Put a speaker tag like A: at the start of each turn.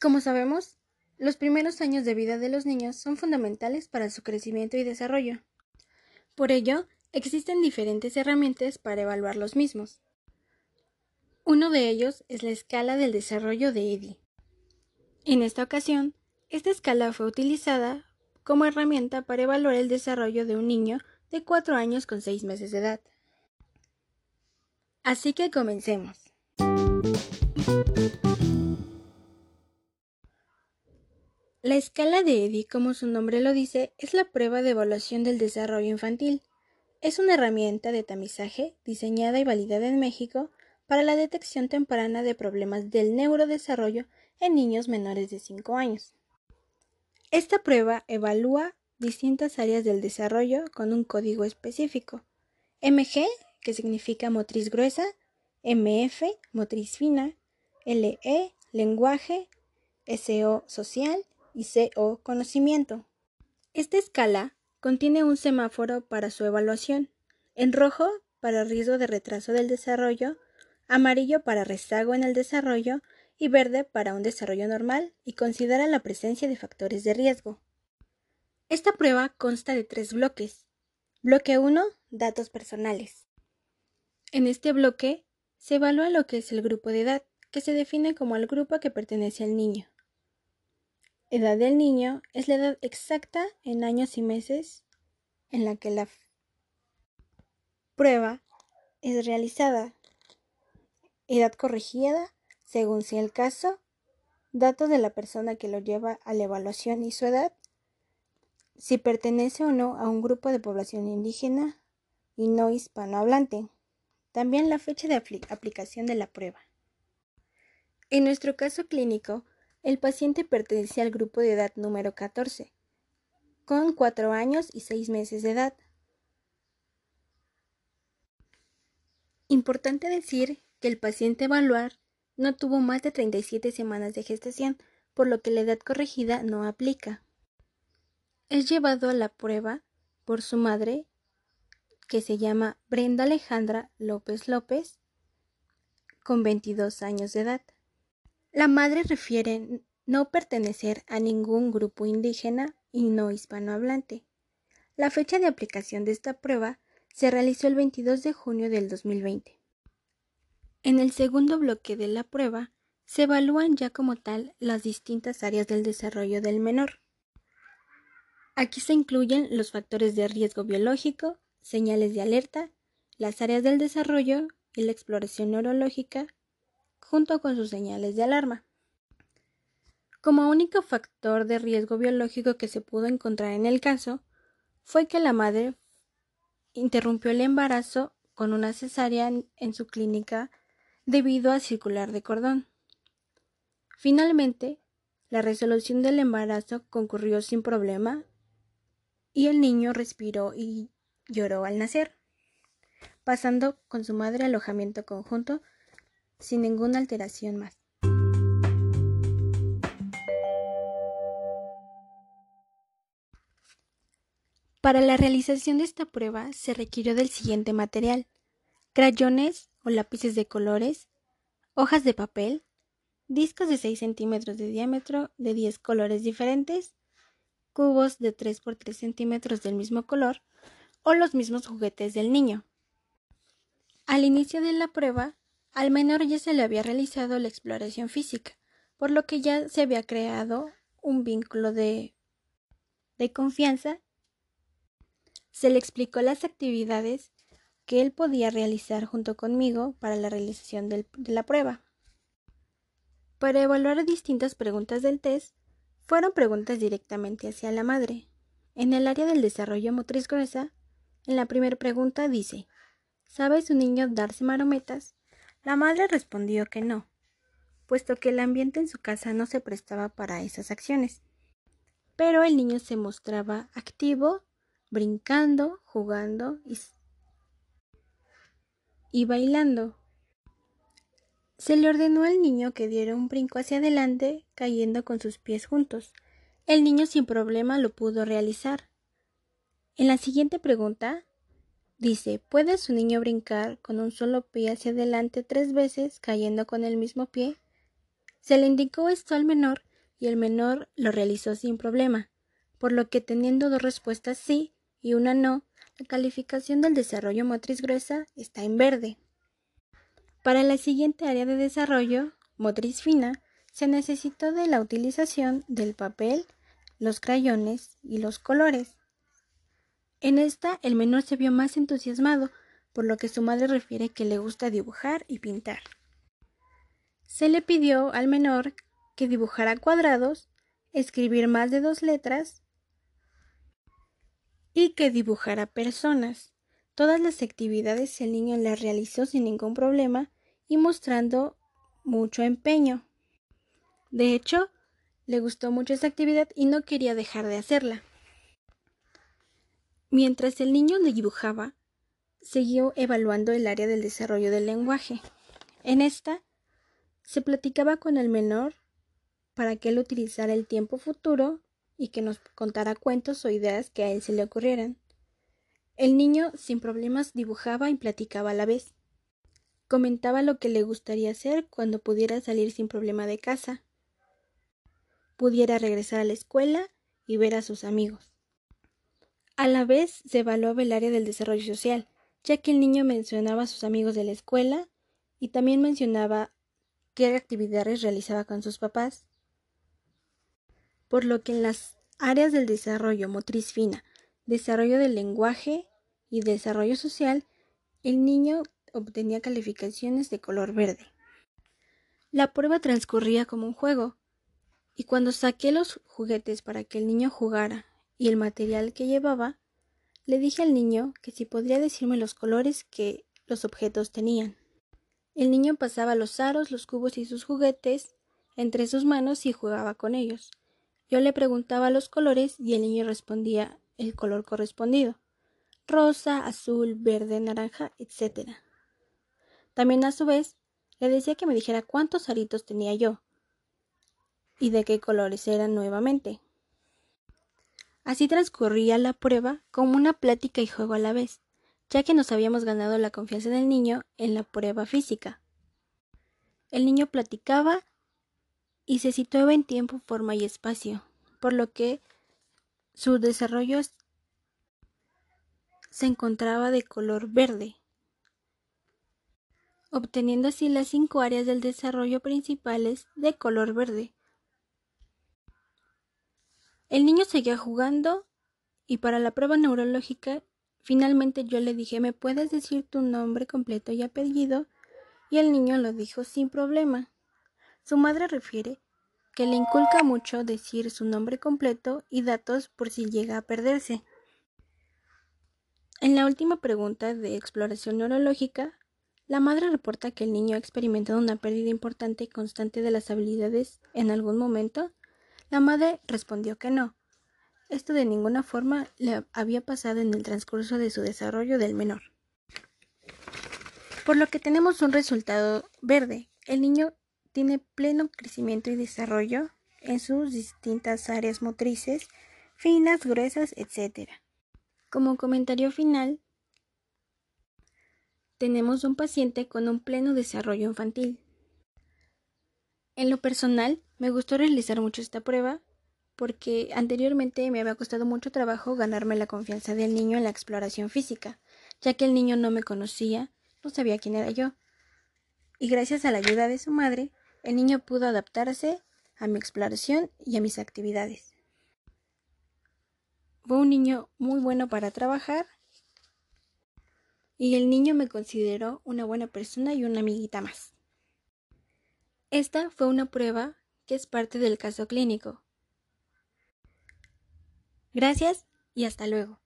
A: Como sabemos, los primeros años de vida de los niños son fundamentales para su crecimiento y desarrollo. Por ello, existen diferentes herramientas para evaluar los mismos. Uno de ellos es la escala del desarrollo de EDI. En esta ocasión, esta escala fue utilizada como herramienta para evaluar el desarrollo de un niño de 4 años con 6 meses de edad. Así que comencemos. La escala de EDI, como su nombre lo dice, es la prueba de evaluación del desarrollo infantil. Es una herramienta de tamizaje diseñada y validada en México para la detección temprana de problemas del neurodesarrollo en niños menores de 5 años. Esta prueba evalúa distintas áreas del desarrollo con un código específico. MG, que significa motriz gruesa, MF, motriz fina, LE, lenguaje, SO, social, y CO conocimiento. Esta escala contiene un semáforo para su evaluación, en rojo para riesgo de retraso del desarrollo, amarillo para rezago en el desarrollo y verde para un desarrollo normal y considera la presencia de factores de riesgo. Esta prueba consta de tres bloques. Bloque 1, datos personales. En este bloque se evalúa lo que es el grupo de edad, que se define como el grupo a que pertenece el niño. Edad del niño es la edad exacta en años y meses en la que la prueba es realizada. Edad corregida, según sea el caso. Datos de la persona que lo lleva a la evaluación y su edad. Si pertenece o no a un grupo de población indígena y no hispanohablante. También la fecha de aplicación de la prueba. En nuestro caso clínico, el paciente pertenecía al grupo de edad número 14, con 4 años y 6 meses de edad. Importante decir que el paciente evaluar no tuvo más de 37 semanas de gestación, por lo que la edad corregida no aplica. Es llevado a la prueba por su madre, que se llama Brenda Alejandra López López, con 22 años de edad. La madre refiere no pertenecer a ningún grupo indígena y no hispanohablante. La fecha de aplicación de esta prueba se realizó el 22 de junio del 2020. En el segundo bloque de la prueba se evalúan ya como tal las distintas áreas del desarrollo del menor. Aquí se incluyen los factores de riesgo biológico, señales de alerta, las áreas del desarrollo y la exploración neurológica junto con sus señales de alarma. Como único factor de riesgo biológico que se pudo encontrar en el caso fue que la madre interrumpió el embarazo con una cesárea en su clínica debido a circular de cordón. Finalmente, la resolución del embarazo concurrió sin problema y el niño respiró y lloró al nacer, pasando con su madre alojamiento conjunto sin ninguna alteración más. Para la realización de esta prueba se requirió del siguiente material crayones o lápices de colores, hojas de papel, discos de 6 centímetros de diámetro de 10 colores diferentes, cubos de 3 por 3 centímetros del mismo color o los mismos juguetes del niño. Al inicio de la prueba al menor ya se le había realizado la exploración física, por lo que ya se había creado un vínculo de, confianza. Se le explicó las actividades que él podía realizar junto conmigo para la realización de la prueba. Para evaluar distintas preguntas del test, fueron preguntas directamente hacia la madre. En el área del desarrollo motriz gruesa, en la primera pregunta dice, ¿sabe su niño darse marometas? La madre respondió que no, puesto que el ambiente en su casa no se prestaba para esas acciones. Pero el niño se mostraba activo, brincando, jugando y, bailando. Se le ordenó al niño que diera un brinco hacia adelante, cayendo con sus pies juntos. El niño sin problema lo pudo realizar. En la siguiente pregunta, Dice, ¿puede su niño brincar con un solo pie hacia adelante tres veces cayendo con el mismo pie? Se le indicó esto al menor y el menor lo realizó sin problema, por lo que teniendo dos respuestas sí y una no, la calificación del desarrollo motriz gruesa está en verde. Para la siguiente área de desarrollo, motriz fina, se necesitó de la utilización del papel, los crayones y los colores. En esta, el menor se vio más entusiasmado, por lo que su madre refiere que le gusta dibujar y pintar. Se le pidió al menor que dibujara cuadrados, escribir más de dos letras y que dibujara personas. Todas las actividades el niño las realizó sin ningún problema y mostrando mucho empeño. De hecho, le gustó mucho esa actividad y no quería dejar de hacerla. Mientras el niño le dibujaba, siguió evaluando el área del desarrollo del lenguaje. En esta, se platicaba con el menor para que él utilizara el tiempo futuro y que nos contara cuentos o ideas que a él se le ocurrieran. El niño sin problemas dibujaba y platicaba a la vez. Comentaba lo que le gustaría hacer cuando pudiera salir sin problema de casa, pudiera regresar a la escuela y ver a sus amigos. A la vez se evaluaba el área del desarrollo social, ya que el niño mencionaba a sus amigos de la escuela y también mencionaba qué actividades realizaba con sus papás por lo que en las áreas del desarrollo motriz fina, desarrollo del lenguaje y desarrollo social, el niño obtenía calificaciones de color verde. La prueba transcurría como un juego, y cuando saqué los juguetes para que el niño jugara y el material que llevaba, le dije al niño que si podría decirme los colores que los objetos tenían. El niño pasaba los aros, los cubos y sus juguetes entre sus manos y jugaba con ellos. Yo le preguntaba los colores y el niño respondía el color correspondido rosa, azul, verde, naranja, etc. También a su vez le decía que me dijera cuántos aritos tenía yo y de qué colores eran nuevamente. Así transcurría la prueba como una plática y juego a la vez, ya que nos habíamos ganado la confianza del niño en la prueba física. El niño platicaba y se situaba en tiempo, forma y espacio, por lo que su desarrollo se encontraba de color verde, obteniendo así las cinco áreas del desarrollo principales de color verde. El niño seguía jugando y para la prueba neurológica finalmente yo le dije ¿me puedes decir tu nombre completo y apellido? y el niño lo dijo sin problema. Su madre refiere que le inculca mucho decir su nombre completo y datos por si llega a perderse. En la última pregunta de exploración neurológica, la madre reporta que el niño ha experimentado una pérdida importante y constante de las habilidades en algún momento. La madre respondió que no. Esto de ninguna forma le había pasado en el transcurso de su desarrollo del menor. Por lo que tenemos un resultado verde. El niño tiene pleno crecimiento y desarrollo en sus distintas áreas motrices, finas, gruesas, etc. Como comentario final, tenemos un paciente con un pleno desarrollo infantil. En lo personal, me gustó realizar mucho esta prueba porque anteriormente me había costado mucho trabajo ganarme la confianza del niño en la exploración física, ya que el niño no me conocía, no sabía quién era yo. Y gracias a la ayuda de su madre, el niño pudo adaptarse a mi exploración y a mis actividades. Fue un niño muy bueno para trabajar y el niño me consideró una buena persona y una amiguita más. Esta fue una prueba que es parte del caso clínico. Gracias y hasta luego.